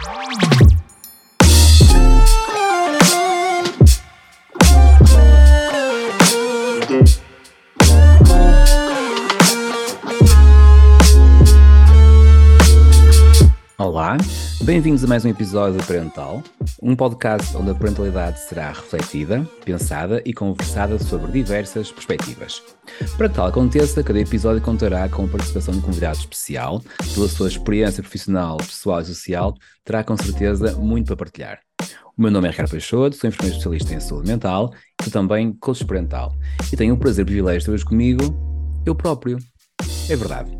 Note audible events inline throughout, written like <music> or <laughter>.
Oh. Bem-vindos a mais um episódio do Parental, um podcast onde a parentalidade será refletida, pensada e conversada sobre diversas perspectivas. Para que tal aconteça, cada episódio contará com a participação de um convidado especial, pela sua experiência profissional, pessoal e social, terá com certeza muito para partilhar. O meu nome é Ricardo Peixoto, sou enfermeiro especialista em saúde mental e também coach parental. E tenho o prazer e privilégio de ter hoje comigo eu próprio. É verdade.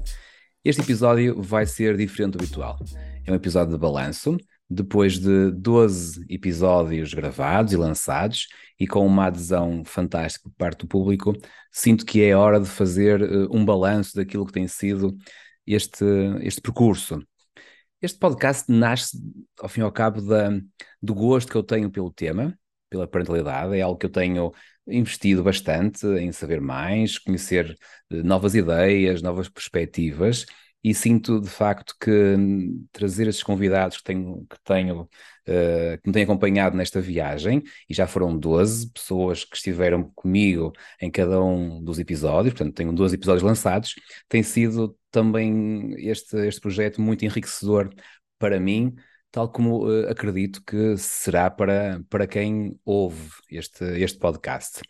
Este episódio vai ser diferente do habitual. É um episódio de balanço, depois de 12 episódios gravados e lançados, e com uma adesão fantástica por parte do público, sinto que é hora de fazer uh, um balanço daquilo que tem sido este, este percurso. Este podcast nasce, ao fim e ao cabo, da, do gosto que eu tenho pelo tema, pela parentalidade, é algo que eu tenho investido bastante em saber mais, conhecer uh, novas ideias, novas perspectivas e sinto de facto que hum, trazer esses convidados que tenho, que tenho uh, que me têm acompanhado nesta viagem, e já foram 12 pessoas que estiveram comigo em cada um dos episódios, portanto tenho 12 episódios lançados, tem sido também este, este projeto muito enriquecedor para mim, tal como uh, acredito que será para, para quem ouve este, este podcast.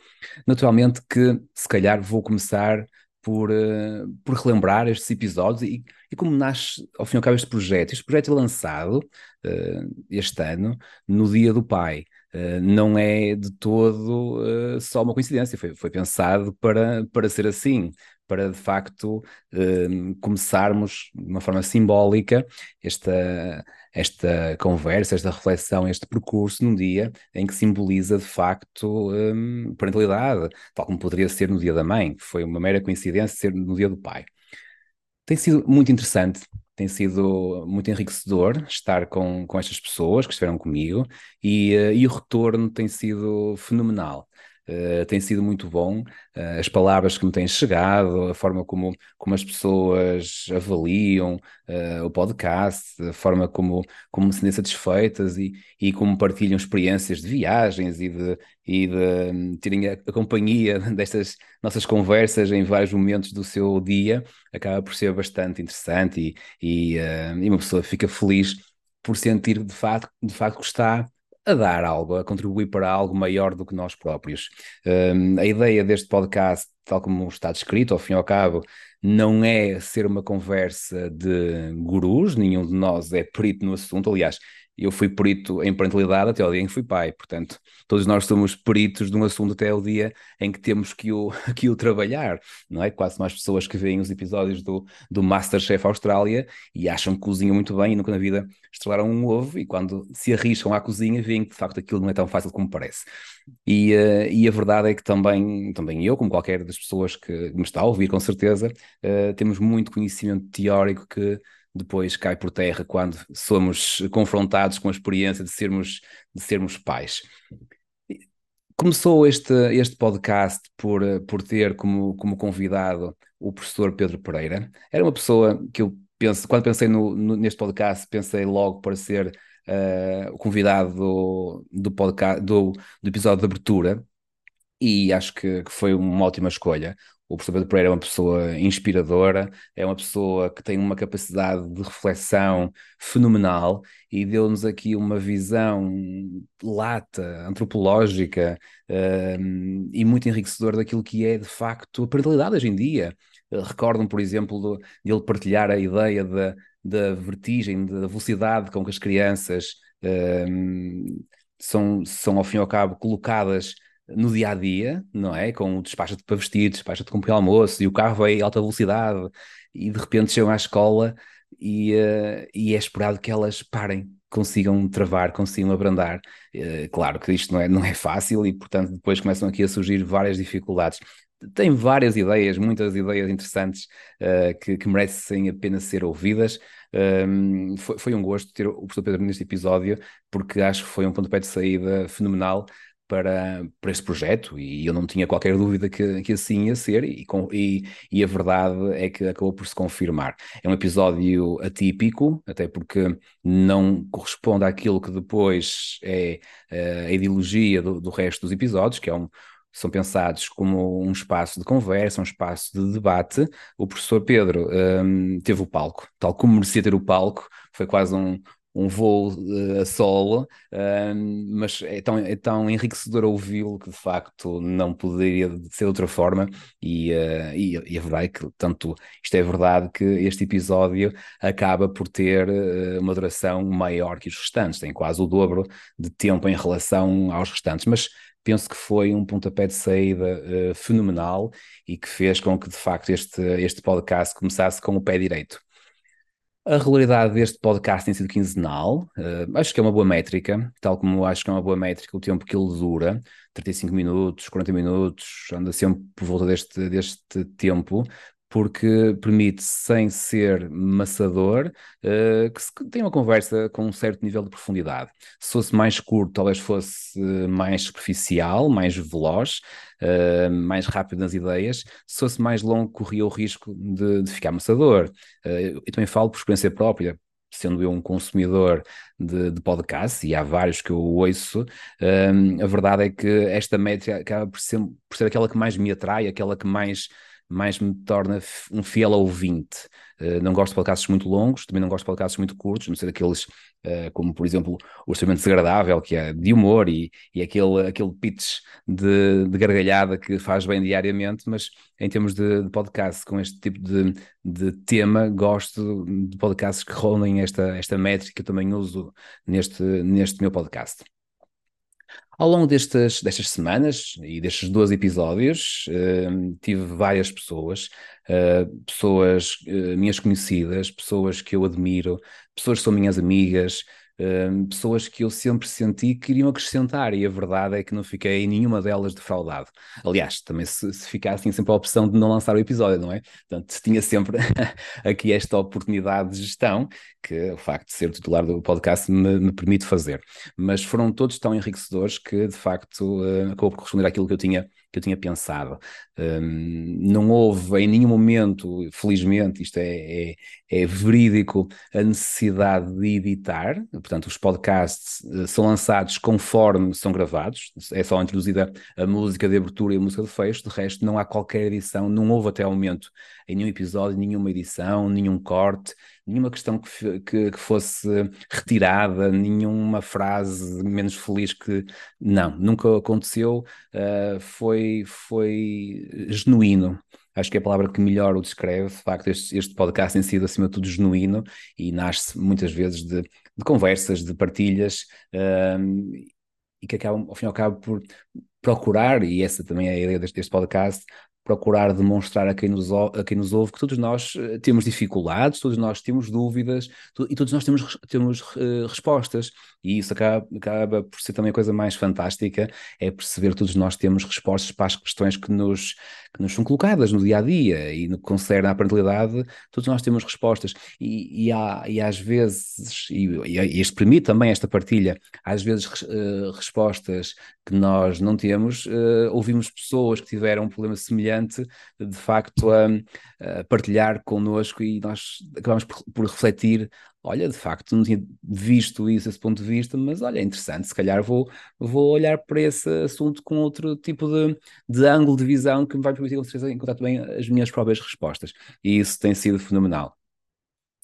Naturalmente que se calhar vou começar por, uh, por relembrar estes episódios e, e, como nasce, ao fim e ao cabo, este projeto. Este projeto é lançado uh, este ano, no Dia do Pai. Não é de todo só uma coincidência, foi, foi pensado para, para ser assim, para de facto começarmos de uma forma simbólica esta, esta conversa, esta reflexão, este percurso num dia em que simboliza de facto um, parentalidade, tal como poderia ser no dia da mãe, que foi uma mera coincidência ser no dia do pai. Tem sido muito interessante, tem sido muito enriquecedor estar com, com estas pessoas que estiveram comigo e, uh, e o retorno tem sido fenomenal. Uh, tem sido muito bom, uh, as palavras que me têm chegado, a forma como, como as pessoas avaliam uh, o podcast, a forma como, como se sentem satisfeitas e, e como partilham experiências de viagens e de, e de um, terem a, a, companhia <laughs> destas nossas conversas em vários momentos do seu dia, acaba por ser bastante interessante e, e, e uma pessoa fica feliz por sentir de facto, de facto que está a dar algo, a contribuir para algo maior do que nós próprios. Um, a ideia deste podcast, tal como está descrito, ao fim e ao cabo, não é ser uma conversa de gurus, nenhum de nós é perito no assunto. Aliás, eu fui perito em parentalidade até o dia em que fui pai, portanto, todos nós somos peritos de um assunto até o dia em que temos que o, <laughs> que o trabalhar, não é? Quase mais pessoas que veem os episódios do, do Masterchef Austrália e acham que cozinham muito bem e nunca na vida estrelaram um ovo e quando se arriscam à cozinha veem que de facto aquilo não é tão fácil como parece. E, uh, e a verdade é que também, também eu, como qualquer das pessoas que me está a ouvir, com certeza, uh, temos muito conhecimento teórico que depois cai por terra quando somos confrontados com a experiência de sermos, de sermos pais. Começou este, este podcast por, por ter como, como convidado o professor Pedro Pereira. Era uma pessoa que eu penso, quando pensei no, no, neste podcast, pensei logo para ser uh, o convidado do, do, podcast, do, do episódio de abertura, e acho que, que, foi uma ótima escolha. O professor Pedro Pereira é uma pessoa inspiradora, é uma pessoa que tem uma capacidade de reflexão fenomenal e deu-nos aqui uma visão lata, antropológica uh, e muito enriquecedora daquilo que é de facto a parentalidade hoje em dia. Uh, Recordam, por exemplo, de ele partilhar a ideia da, da vertigem, da velocidade com que as crianças uh, são, são, ao fim e ao cabo, colocadas no dia a dia, não é? Com o despacha-te para vestir, despacha-te com o almoço e o carro vai a alta velocidade e de repente chegam à escola e, uh, e é esperado que elas parem, consigam travar, consigam abrandar. Uh, claro que isto não é, não é fácil e, portanto, depois começam aqui a surgir várias dificuldades. Tem várias ideias, muitas ideias interessantes uh, que, que, merecem apenas ser ouvidas. Um, ehm, foi, foi, um gosto ter o professor Pedro neste episódio, porque acho que foi um pontapé de saída fenomenal para, para este projeto e eu não tinha qualquer dúvida que, que assim ia ser e, e, e, a verdade é que acabou por se confirmar. É um episódio atípico, até porque não corresponde àquilo que depois é eh, a ideologia do, do resto dos episódios, que é um, são pensados como um espaço de conversa, um espaço de debate. O professor Pedro um, teve o palco, tal como merecia ter o palco, foi quase um, um voo uh, a solo, uh, mas é tão, é tão enriquecedor ouvi-lo que de facto não poderia ser de outra forma, e, uh, e, e, a verdade é que, tanto isto é verdade que este episódio acaba por ter uh, uma duração maior que os restantes, tem quase o dobro de tempo em relação aos restantes, mas penso que foi um pontapé de saída fenomenal e que fez com que de facto este, este podcast começasse com o pé direito. A regularidade deste podcast tem sido quinzenal, uh, acho que é uma boa métrica, tal como acho que é uma boa métrica o tempo que ele dura, 35 minutos, 40 minutos, anda sempre por volta deste, deste tempo, porque permite, sem ser maçador, uh, que se tenha uma conversa com um certo nível de profundidade. Se fosse mais curto, talvez fosse mais superficial, mais veloz, uh, mais rápido nas ideias. Se fosse mais longo, corria o risco de, de ficar maçador. Uh, eu também falo por experiência própria, sendo eu um consumidor de, de podcasts, e há vários que eu ouço, a verdade é que esta média acaba por ser, por ser aquela que mais me atrai, aquela que mais mais me torna um fiel ouvinte. Uh, não gosto de podcasts muito longos, também não gosto de podcasts muito curtos, não sei daqueles uh, como, por exemplo, o Extremamente Desagradável, que é de humor e, e aquele, aquele pitch de, de gargalhada que faz bem diariamente, mas em termos de, de podcast com este tipo de, de tema, gosto de podcasts que rolem esta, esta métrica que eu também uso neste, neste meu podcast. Ao longo destas, destas semanas e destes 12 episódios, uh, tive várias pessoas, uh, pessoas uh, minhas conhecidas, pessoas que eu admiro, pessoas que são minhas amigas, pessoas que eu sempre senti que iriam acrescentar, e a verdade é que não fiquei nenhuma delas defraudado. Aliás, também se, se ficasse sempre a opção de não lançar o episódio, não é? Portanto, tinha sempre <laughs> aqui esta oportunidade de gestão, que o facto de ser titular do podcast me, me permite fazer. Mas foram todos tão enriquecedores que, de facto, uh, acabou por corresponder àquilo que eu tinha que eu tinha pensado. Um, não houve em nenhum momento, felizmente, isto é, é, é, verídico, a necessidade de editar, portanto, os podcasts uh, são lançados conforme são gravados, é só introduzida a música de abertura e a música de fecho, de resto, não há qualquer edição, não houve até ao momento em nenhum episódio, nenhuma edição, nenhum corte, nenhuma questão que, que, que, fosse retirada, nenhuma frase menos feliz que. Não, nunca aconteceu, uh, foi, foi genuíno. Acho que é a palavra que melhor o descreve. De facto, este, este podcast tem sido, acima de tudo, genuíno e nasce muitas vezes de, de conversas, de partilhas. Uh, e que acabam, ao fim e ao cabo, por procurar, e essa também é a ideia deste, deste podcast, procurar demonstrar a quem, nos, a quem nos ouve que todos nós eh, temos dificuldades, todos nós temos dúvidas e todos nós temos, temos uh, respostas. E isso acaba, acaba por ser também a coisa mais fantástica, é perceber que todos nós temos respostas para as questões que nos, que nos são colocadas no dia a dia e no que concerne à parentalidade, todos nós temos respostas. E, e, há, e às vezes, e, e este permite também esta partilha, às vezes uh, respostas que nós não temos, uh, ouvimos pessoas que tiveram um problema semelhante, de facto, a, a partilhar connosco e nós acabamos por, por refletir olha, de facto, não tinha visto isso, esse ponto de vista, mas olha, é interessante, se calhar vou, vou olhar para esse assunto com outro tipo de, de ângulo de visão que me vai permitir, com certeza, encontrar também as minhas próprias respostas. E isso tem sido fenomenal.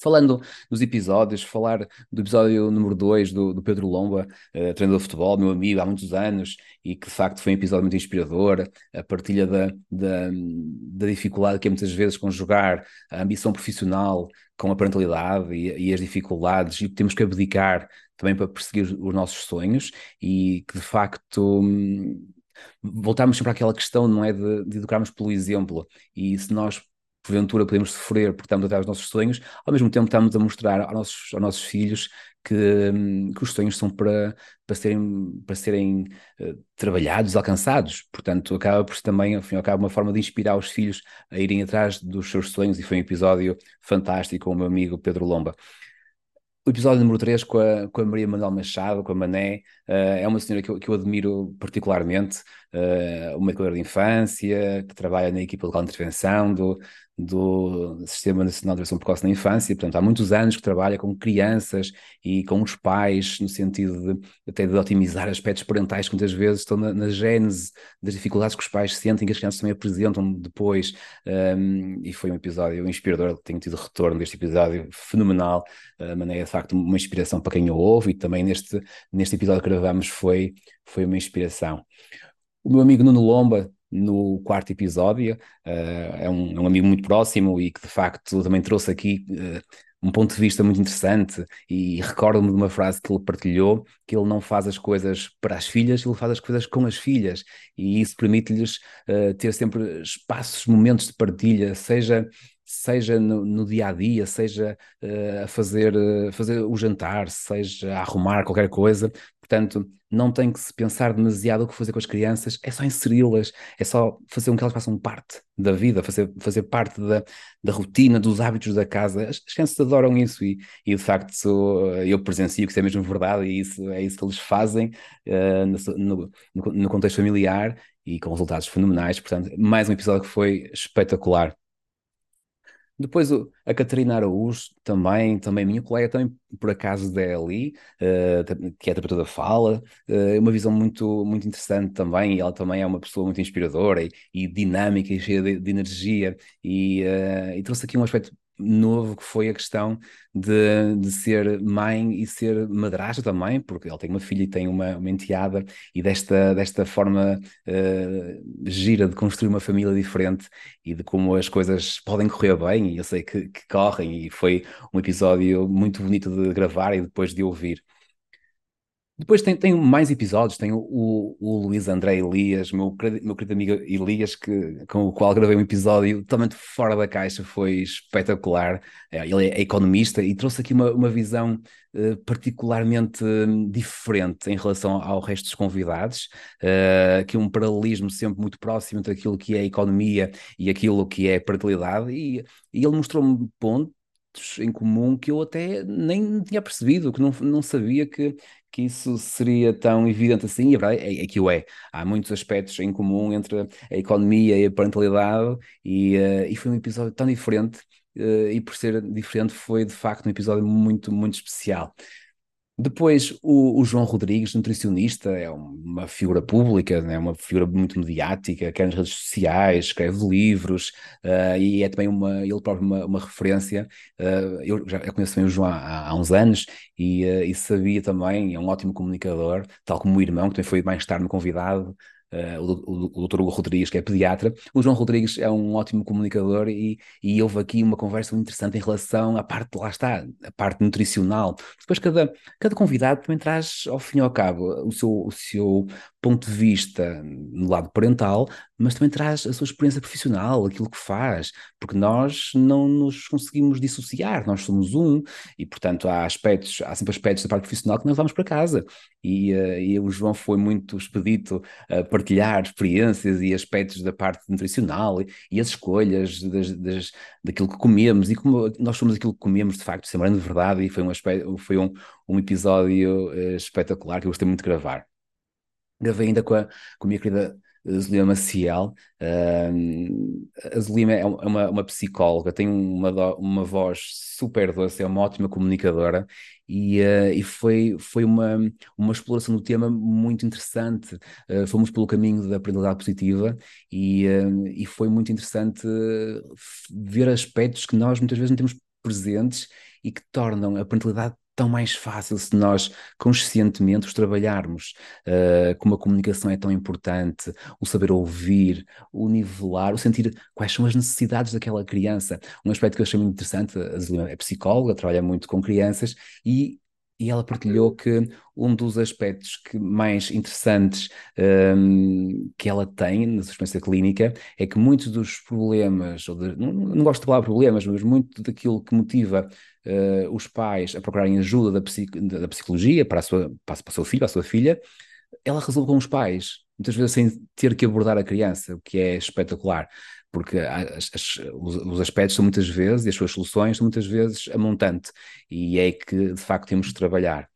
Falando dos episódios, falar do episódio número 2 do, do, Pedro Lomba, uh, treinador de futebol, meu amigo há muitos anos, e que de facto foi um episódio muito inspirador, a partilha da, da, da dificuldade que é muitas vezes conjugar a ambição profissional com a parentalidade e, e as dificuldades, e temos que abdicar também para perseguir os nossos sonhos, e que de facto hum, voltarmos sempre àquela questão, não é, de, de educarmos pelo exemplo, e se nós porventura podemos sofrer porque estamos atrás dos nossos sonhos, ao mesmo tempo estamos a mostrar aos nossos, aos nossos filhos que, hum, que os sonhos são para, para serem, para serem uh, trabalhados, alcançados. Portanto, acaba por ser também, ao fim e ao cabo, uma forma de inspirar os filhos a irem atrás dos seus sonhos, e foi um episódio fantástico com o meu amigo Pedro Lomba. o episódio número 3 com a, com a Maria Manuel Machado, com a Mané, uh, é uma senhora que eu, que eu admiro particularmente, uh, uma educadora de infância, que trabalha na equipa de intervenção do, do Sistema Nacional de Educação Precoce na Infância, portanto, há muitos anos que trabalha com crianças e com os pais, no sentido de até de otimizar aspectos parentais que muitas vezes estão na, na gênese das dificuldades que os pais sentem, que as crianças também apresentam depois, um, e foi um episódio inspirador, tenho tido retorno deste episódio fenomenal, a maneira de facto uma inspiração para quem o ouve, e também neste, neste episódio que gravamos foi, foi uma inspiração. O meu amigo Nuno Lomba no quarto episódio. Uh, é, um, é, um, amigo muito próximo e que de facto também trouxe aqui uh, um ponto de vista muito interessante e recordo-me de uma frase que ele partilhou, que ele não faz as coisas para as filhas, ele faz as coisas com as filhas e isso permite-lhes uh, ter sempre espaços, momentos de partilha, seja seja no, no, dia a dia, seja uh, a fazer, uh, fazer o jantar, seja a arrumar qualquer coisa. Portanto, não tem que se pensar demasiado o que fazer com as crianças, é só inseri-las, é só fazer com que elas façam parte da vida, fazer, fazer parte da, da rotina, dos hábitos da casa. As, as crianças adoram isso e, e de facto sou, eu presencio que isso é mesmo verdade e isso, é isso que eles fazem uh, no, no, no contexto familiar e com resultados fenomenais. Portanto, mais um episódio que foi espetacular. Depois a Catarina Araújo, também, também minha colega, também por acaso da ELI, uh, que é terapeuta da fala, uh, uma visão muito, muito interessante também, e ela também é uma pessoa muito inspiradora e, e dinâmica e cheia de, de energia, e, uh, e trouxe aqui um aspecto novo que foi a questão de, de ser mãe e ser madrasta também, porque ele tem uma filha e tem uma, uma enteada, e desta, desta forma uh, gira de construir uma família diferente e de como as coisas podem correr bem, e eu sei que, que correm, e foi um episódio muito bonito de gravar e depois de ouvir. Depois tem, tem mais episódios, tem o, o, Luís André Elias, meu, meu querido amigo Elias, que, com o qual gravei um episódio totalmente fora da caixa, foi espetacular. É, ele é economista e trouxe aqui uma, uma visão uh, particularmente um, diferente em relação ao resto dos convidados, uh, que um paralelismo sempre muito próximo entre aquilo que é economia e aquilo que é parentalidade, e, e ele mostrou-me pontos em comum que eu até nem tinha percebido, que não, não sabia que, que isso seria tão evidente assim, e a verdade é, é, que o é. Há muitos aspectos em comum entre a economia e a parentalidade, e, uh, e foi um episódio tão diferente, uh, e por ser diferente foi de facto um episódio muito, muito especial. Depois, o, o, João Rodrigues, nutricionista, é uma figura pública, é uma figura muito mediática, quer nas redes sociais, escreve livros uh, e é também uma, ele próprio uma, uma referência. Uh, eu já eu conheço também o João há, há uns anos e, uh, e, sabia também, é um ótimo comunicador, tal como o irmão, que também foi mais tarde convidado uh, o, o, o doutor Hugo Rodrigues, que é pediatra. O João Rodrigues é um ótimo comunicador e, e houve aqui uma conversa muito interessante em relação à parte, lá está, a parte nutricional. Depois cada, cada convidado também traz, ao fim e ao cabo, o seu, o seu ponto de vista no lado parental, mas também traz a sua experiência profissional, aquilo que faz, porque nós não nos conseguimos dissociar, nós somos um, e portanto há aspectos, há sempre aspectos da parte profissional que nós vamos para casa. E, uh, e o João foi muito expedito a partilhar experiências e aspectos da parte nutricional e, e as escolhas das, das, daquilo que comemos e como nós somos aquilo que comemos de facto, sembrando de verdade, e foi um, aspecto, foi um, um episódio uh, espetacular que eu gostei muito de gravar. Gravei ainda com a, com a minha querida Zulima Maciel. Uh, a Zulima é, é uma, uma psicóloga, tem uma, uma voz super doce, é uma ótima comunicadora e, uh, e foi, foi uma, uma exploração do tema muito interessante. Uh, fomos pelo caminho da aprendizagem positiva e, uh, e foi muito interessante ver aspectos que nós muitas vezes não temos presentes e que tornam a parentalidade tão mais fácil se nós conscientemente os trabalharmos. Uh, como a comunicação é tão importante, o saber ouvir, o nivelar, o sentir quais são as necessidades daquela criança. Um aspecto que eu achei muito interessante, a Zelina é psicóloga, trabalha muito com crianças e e ela partilhou que um dos aspectos que mais interessantes um, que ela tem na sua experiência clínica é que muitos dos problemas, ou de, não, não, gosto de falar problemas, mas muito daquilo que motiva uh, os pais a procurarem ajuda da, da psicologia para, a sua, para, para o seu filho, para a sua filha, ela resolve com os pais, muitas vezes sem ter que abordar a criança, o que é espetacular porque as, as, os, os, aspectos são muitas vezes, e as suas soluções são muitas vezes a montante, e é que de facto temos de trabalhar.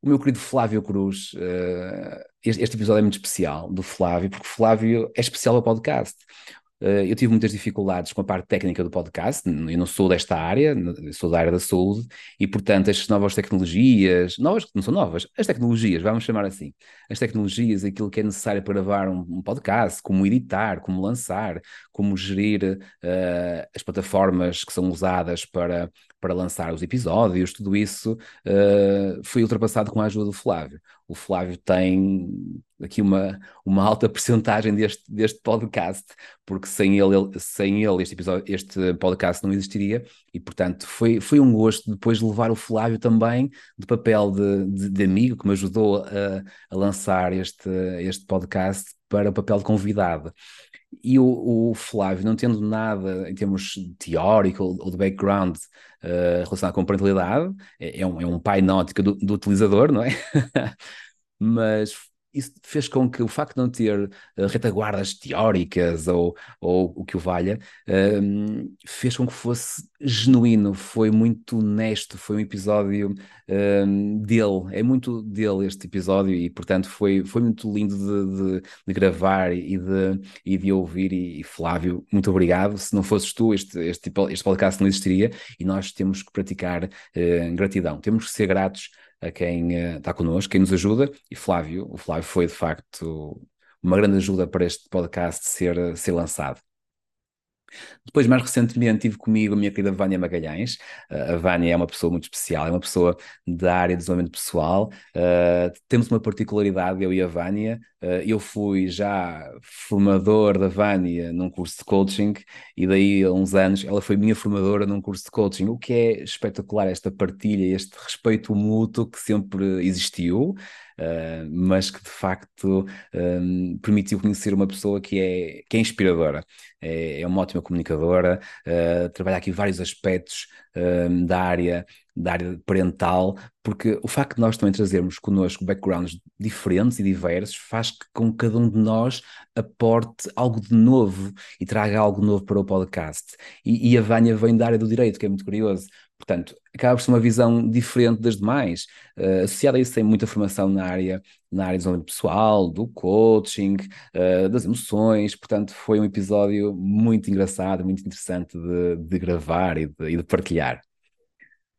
O meu querido Flávio Cruz, uh, este, este, episódio é muito especial do Flávio, porque Flávio é especial ao podcast. Eh, eu tive muitas dificuldades com a parte técnica do podcast, eu não sou desta área, sou da área da saúde, e portanto estas novas tecnologias, novas não são novas, as tecnologias, vamos chamar assim, as tecnologias, aquilo que é necessário para gravar um, um podcast, como editar, como lançar, como gerir uh, as plataformas que são usadas para, para lançar os episódios, tudo isso uh, foi ultrapassado com a ajuda do Flávio. O Flávio tem aqui uma, uma alta <laughs> percentagem deste, deste podcast, porque sem ele, sem ele este, episódio, este podcast não existiria, e portanto foi, foi um gosto depois de levar o Flávio também de papel de, de, de amigo, que me ajudou a, a lançar este, este podcast para o papel de convidado. E o, o, Flávio, não tendo nada em termos teórico ou de background uh, relacionado com parentalidade, é, é, um, é um pai na ótica do, do utilizador, não é? <laughs> Mas isso fez com que o facto de não ter uh, retaguardas teóricas ou, ou o que o valha, uh, fez com que fosse genuíno, foi muito honesto, foi um episódio uh, dele, é muito dele este episódio e portanto foi, foi muito lindo de, de, de gravar e de, e de ouvir e, e, Flávio, muito obrigado, se não fosses tu este, este, este podcast não existiria e nós temos que praticar eh, gratidão, temos que ser gratos a quem uh, está connosco, quem nos ajuda, e Flávio, o Flávio foi de facto uma grande ajuda para este podcast ser, ser lançado. Depois, mais recentemente, tive comigo a minha querida Vânia Magalhães. A Vânia é uma pessoa muito especial, é uma pessoa da área de desenvolvimento pessoal. Uh, temos uma particularidade, eu e a Vânia. Uh, eu fui já formador da Vânia num curso de coaching e daí a uns anos ela foi minha formadora num curso de coaching, o que é espetacular, esta partilha, este respeito mútuo que sempre existiu. Uh, mas que de facto um, permitiu conhecer uma pessoa que é, que é inspiradora, é, é uma ótima comunicadora, uh, trabalha aqui vários aspectos da área da área parental, porque o facto de nós também trazermos connosco backgrounds diferentes e diversos faz que com cada um de nós aporte algo de novo e traga algo novo para o podcast. E, e a Vânia vem da área do direito, que é muito curioso, Portanto, acaba por ser uma visão diferente das demais. Uh, associada a isso, tem muita formação na área, na área do desenvolvimento pessoal, do coaching, uh, das emoções. Portanto, foi um episódio muito engraçado, muito interessante de, de gravar e de, e de partilhar.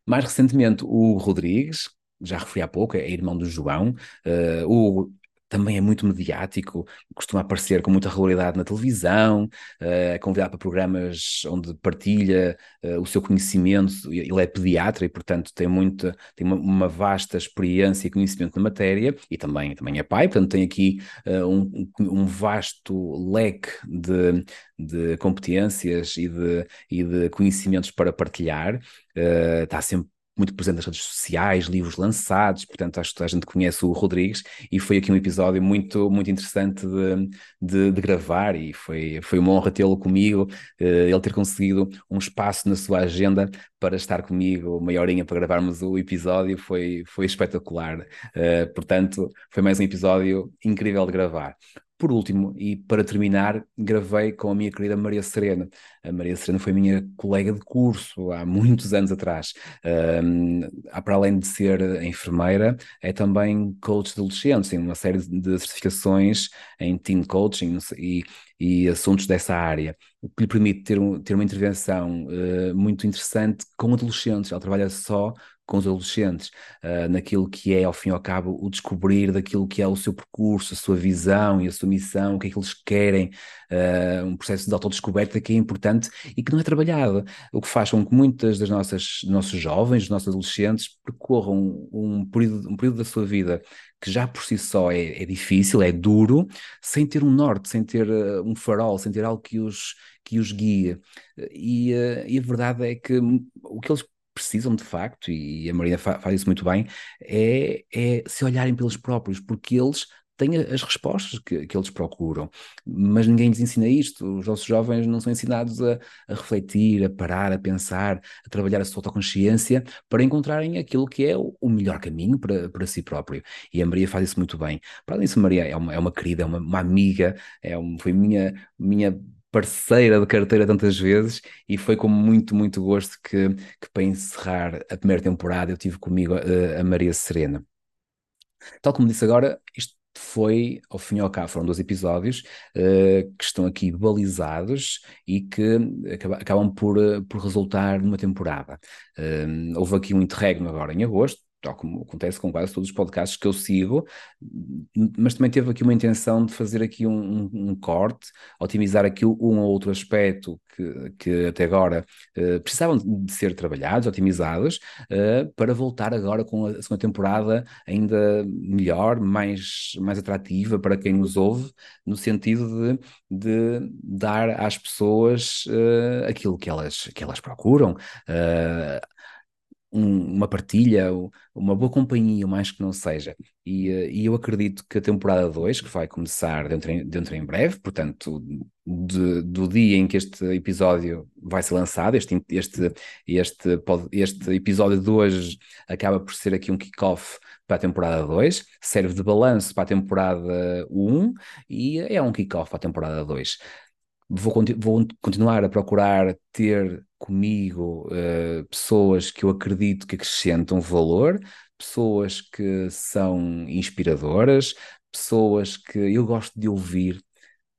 Mais recentemente, o Rodrigues, já referi há pouco, é irmão do João. Uh, o também é muito mediático, costuma aparecer com muita regularidade na televisão, uh, é convidado para programas onde partilha uh, o seu conhecimento. Ele é pediatra e, portanto, tem, muita, tem uma, uma, vasta experiência e conhecimento na matéria e também, também é pai, portanto, tem aqui uh, um, um, vasto leque de, de competências e de, e de conhecimentos para partilhar. está sempre muito presente nas redes sociais, livros lançados, portanto acho que a gente conhece o Rodrigues e foi aqui um episódio muito, muito interessante de, de, de gravar e foi, foi uma honra tê-lo comigo, uh, ele ter conseguido um espaço na sua agenda para estar comigo uma horinha para gravarmos o episódio foi, foi espetacular, uh, portanto foi mais um episódio incrível de gravar. Por último, e para terminar, gravei com a minha querida Maria Serena. A Maria Serena foi minha colega de curso há muitos anos atrás. Um, para além de ser enfermeira, é também coach de adolescentes, tem uma série de certificações em teen coaching e, e assuntos dessa área, o que lhe permite ter, um, ter uma intervenção uh, muito interessante com adolescentes. Ela trabalha só com os adolescentes, uh, naquilo que é, ao fim e ao cabo, o descobrir daquilo que é o seu percurso, a sua visão e a sua missão, o que é que eles querem, uh, um processo de autodescoberta que é importante e que não é trabalhado, o que faz com que muitas das nossas nossos jovens, dos nossos adolescentes, percorram um período, um período da sua vida que já por si só é, é difícil, é duro, sem ter um norte, sem ter uh, um farol, sem ter algo que os, que os guia. E, e a verdade é que o que eles precisam de facto, e a Maria faz isso muito bem, é, é se olharem pelos próprios, porque eles têm as respostas que, que eles procuram, mas ninguém lhes ensina isto. Os nossos jovens não são ensinados a, a refletir, a parar, a pensar, a trabalhar a sua autoconsciência para encontrarem aquilo que é o, o melhor caminho para, para si próprio. E a Maria faz isso muito bem. Para além disso, Maria é uma, é uma querida, é uma, uma amiga, é um, foi minha, minha parceira de carteira tantas vezes e foi com muito, muito gosto que, que para encerrar a primeira temporada eu tive comigo a, a Maria Serena. Tal como disse agora, isto foi, ao fim e ao cabo, foram dois episódios uh, que estão aqui balizados e que acabam por, por resultar numa temporada. Uh, houve aqui um interregno agora em agosto, tal como acontece com quase todos os podcasts que eu sigo, mas também teve aqui uma intenção de fazer aqui um, um, um corte, otimizar aqui um ou outro aspecto que, que até agora uh, precisavam de ser trabalhados, otimizados, uh, para voltar agora com a segunda temporada ainda melhor, mais, mais atrativa para quem nos ouve, no sentido de, de dar às pessoas uh, aquilo que elas, que elas procuram um, uma partilha, uma boa companhia, mais que não seja. E, uh, e eu acredito que a temporada 2, que vai começar dentro em, dentro em breve, portanto, de, do dia em que este episódio vai ser lançado, este, este, este, este episódio de hoje acaba por ser aqui um kick-off para a temporada 2, serve de balanço para a temporada 1 e é um kick-off para a temporada 2 vou, vou continuar a procurar ter comigo uh, pessoas que eu acredito que acrescentam valor, pessoas que são inspiradoras, pessoas que eu gosto de ouvir,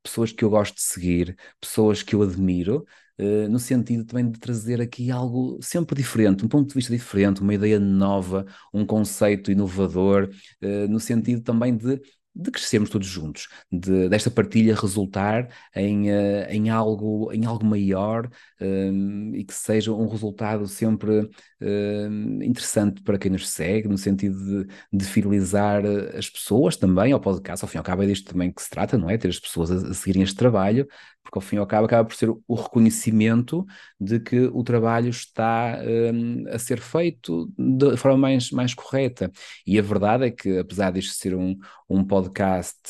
pessoas que eu gosto de seguir, pessoas que eu admiro, uh, no sentido também de trazer aqui algo sempre diferente, um ponto de vista diferente, uma ideia nova, um conceito inovador, uh, no sentido também de de crescermos todos juntos, de, desta partilha resultar em, uh, em, algo, em algo maior um, e que seja um resultado sempre uh, interessante para quem nos segue, no sentido de, de fidelizar eh, as pessoas também ao podcast. Ao fim e ao cabo, é disto também que se trata, não é? Ter as pessoas a, a seguirem este trabalho, porque ao fim e ao cabo acaba por ser o reconhecimento de que o trabalho está um, a ser feito de forma mais, mais correta. E a verdade é que, apesar disto ser um, um podcast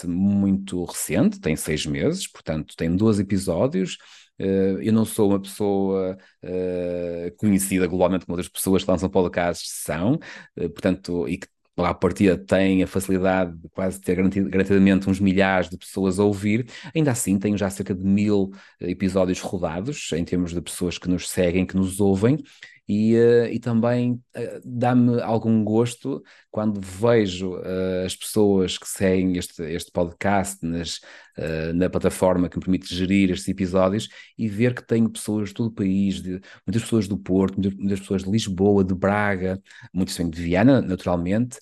muito recente, tem seis meses, portanto, tem 12 episódios. Uh, eu não sou uma pessoa uh, conhecida globalmente como outras pessoas que lançam podcasts são, uh, portanto, e que logo à partida tem a facilidade de quase ter garantidamente uns milhares de pessoas a ouvir, ainda assim tenho já cerca de mil episódios rodados em termos de pessoas que nos seguem, que nos ouvem, e, uh, e também uh, dá-me algum gosto quando vejo uh, as pessoas que seguem este, este podcast nas, na plataforma que me permite gerir estes episódios e ver que tenho pessoas de todo o país, de, muitas pessoas do Porto, muitas, muitas pessoas de Lisboa, de Braga, muitos vêm de Viana, naturalmente,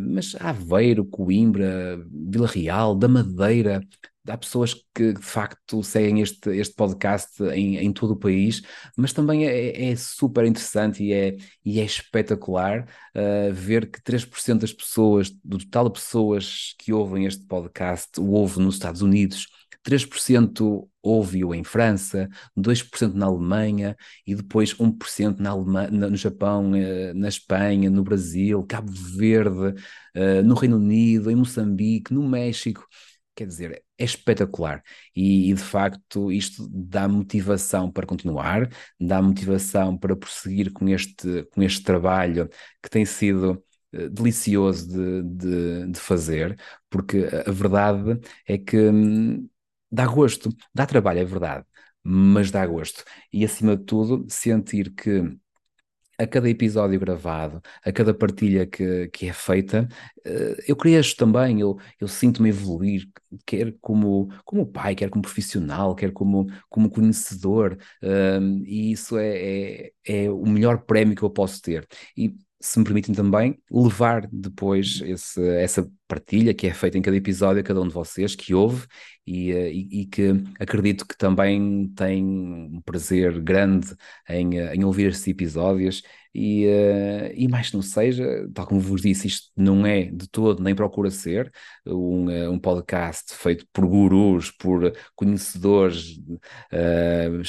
mas Aveiro, Coimbra, Vila Real, da Madeira, há pessoas que de facto seguem este, este podcast em, em todo o país, mas também é, é super interessante e é, e é espetacular uh, ver que 3% das pessoas, do total de pessoas que ouvem este podcast, o ouvem nos Estados Unidos, 3% ouve-o em França, 2% na Alemanha e depois 1% na Alemanha, no Japão, eh, na Espanha, no Brasil, Cabo Verde, eh, no Reino Unido, em Moçambique, no México. Quer dizer, é espetacular e, e, de facto isto dá motivação para continuar, dá motivação para prosseguir com este, com este trabalho que tem sido uh, delicioso de, de, de, fazer, porque a, a verdade é que hum, dá gosto, dá trabalho, é verdade, mas dá gosto. E acima de tudo, sentir que a cada episódio gravado, a cada partilha que, que é feita, uh, eu cresço também, eu, eu sinto-me evoluir, quer como, como pai, quer como profissional, quer como, como conhecedor, uh, e isso é, é, é, o melhor prémio que eu posso ter. E se me permitem também, levar depois esse, essa partilha que é feita em cada episódio a cada um de vocês que ouve e, eh, e, e que acredito que também tem um prazer grande em, eh, em ouvir estes episódios. E, uh, e mais que não seja, tal como vos disse, isto não é de todo, nem procura ser um, um podcast feito por gurus, por conhecedores, uh,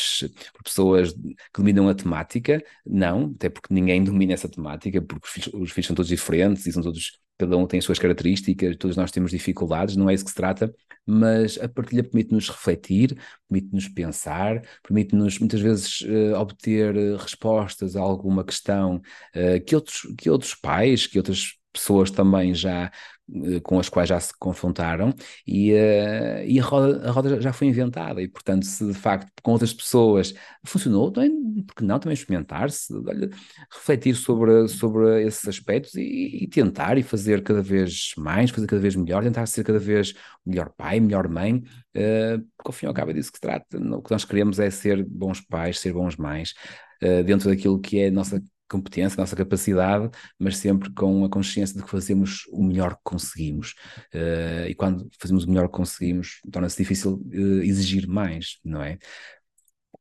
por pessoas que dominam a temática, não, até porque ninguém <laughs> domina essa temática, porque os filhos, os filhos são todos diferentes e são todos cada um tem as suas características, todos nós temos dificuldades, não é isso que se trata, mas a partilha permite-nos refletir, permite-nos pensar, permite-nos muitas vezes uh, obter eh, respostas a alguma questão uh, que, outros, que outros pais, que outras pessoas também já uh, com as quais já se confrontaram e, uh, e a, roda, a roda já foi inventada. E, portanto, se de facto com outras pessoas funcionou, também, porque não também experimentar-se, refletir sobre, sobre esses aspectos e, e, tentar e fazer cada vez mais, fazer cada vez melhor, tentar ser cada vez melhor pai, melhor mãe, uh, porque ao fim e ao cabo é disso que se trata. O que nós queremos é ser bons pais, ser bons mães, uh, dentro daquilo que é a nossa competência, nossa capacidade, mas sempre com a consciência de que fazemos o melhor que conseguimos. Uh, e quando fazemos o melhor que conseguimos, torna-se difícil uh, exigir mais, não é?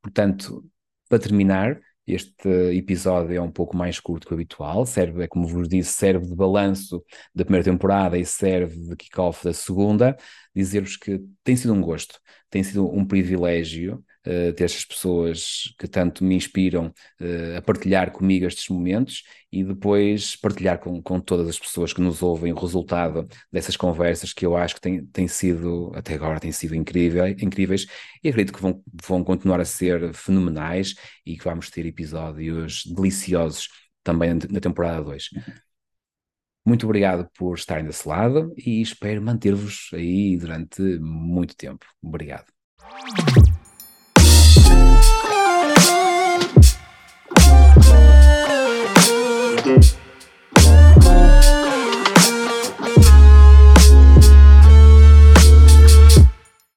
Portanto, para terminar, este episódio é um pouco mais curto que o habitual, serve, é como vos disse, serve de balanço da primeira temporada e serve de kick-off da segunda. Dizer-vos que tem sido um gosto, tem sido um privilégio uh, ter estas pessoas que tanto me inspiram uh, a partilhar comigo estes momentos e depois partilhar com, com todas as pessoas que nos ouvem o resultado dessas conversas que eu acho que têm sido, até agora, têm sido incrível, incríveis e acredito que vão, vão continuar a ser fenomenais e que vamos ter episódios deliciosos também na temporada 2. Muito obrigado por estarem desse lado e espero manter-vos aí durante muito tempo. Obrigado.